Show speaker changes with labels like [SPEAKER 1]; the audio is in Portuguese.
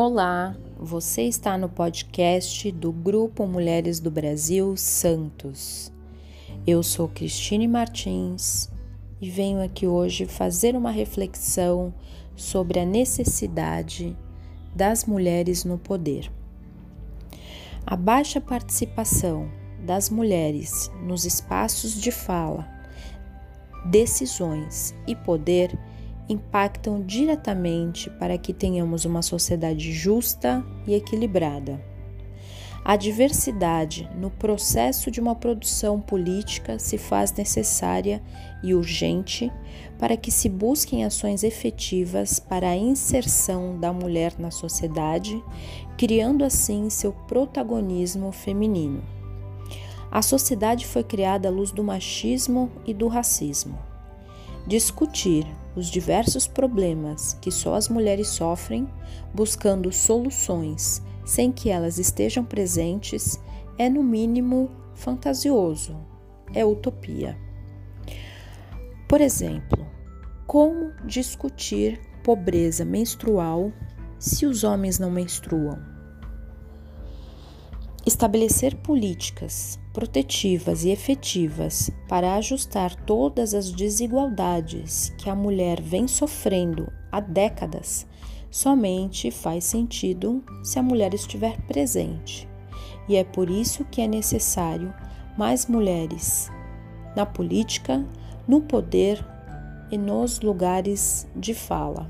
[SPEAKER 1] Olá, você está no podcast do Grupo Mulheres do Brasil Santos. Eu sou Cristine Martins e venho aqui hoje fazer uma reflexão sobre a necessidade das mulheres no poder. A baixa participação das mulheres nos espaços de fala, decisões e poder impactam diretamente para que tenhamos uma sociedade justa e equilibrada. A diversidade no processo de uma produção política se faz necessária e urgente para que se busquem ações efetivas para a inserção da mulher na sociedade, criando assim seu protagonismo feminino. A sociedade foi criada à luz do machismo e do racismo. Discutir os diversos problemas que só as mulheres sofrem, buscando soluções sem que elas estejam presentes, é no mínimo fantasioso, é utopia. Por exemplo, como discutir pobreza menstrual se os homens não menstruam? Estabelecer políticas protetivas e efetivas para ajustar todas as desigualdades que a mulher vem sofrendo há décadas somente faz sentido se a mulher estiver presente. E é por isso que é necessário mais mulheres na política, no poder e nos lugares de fala.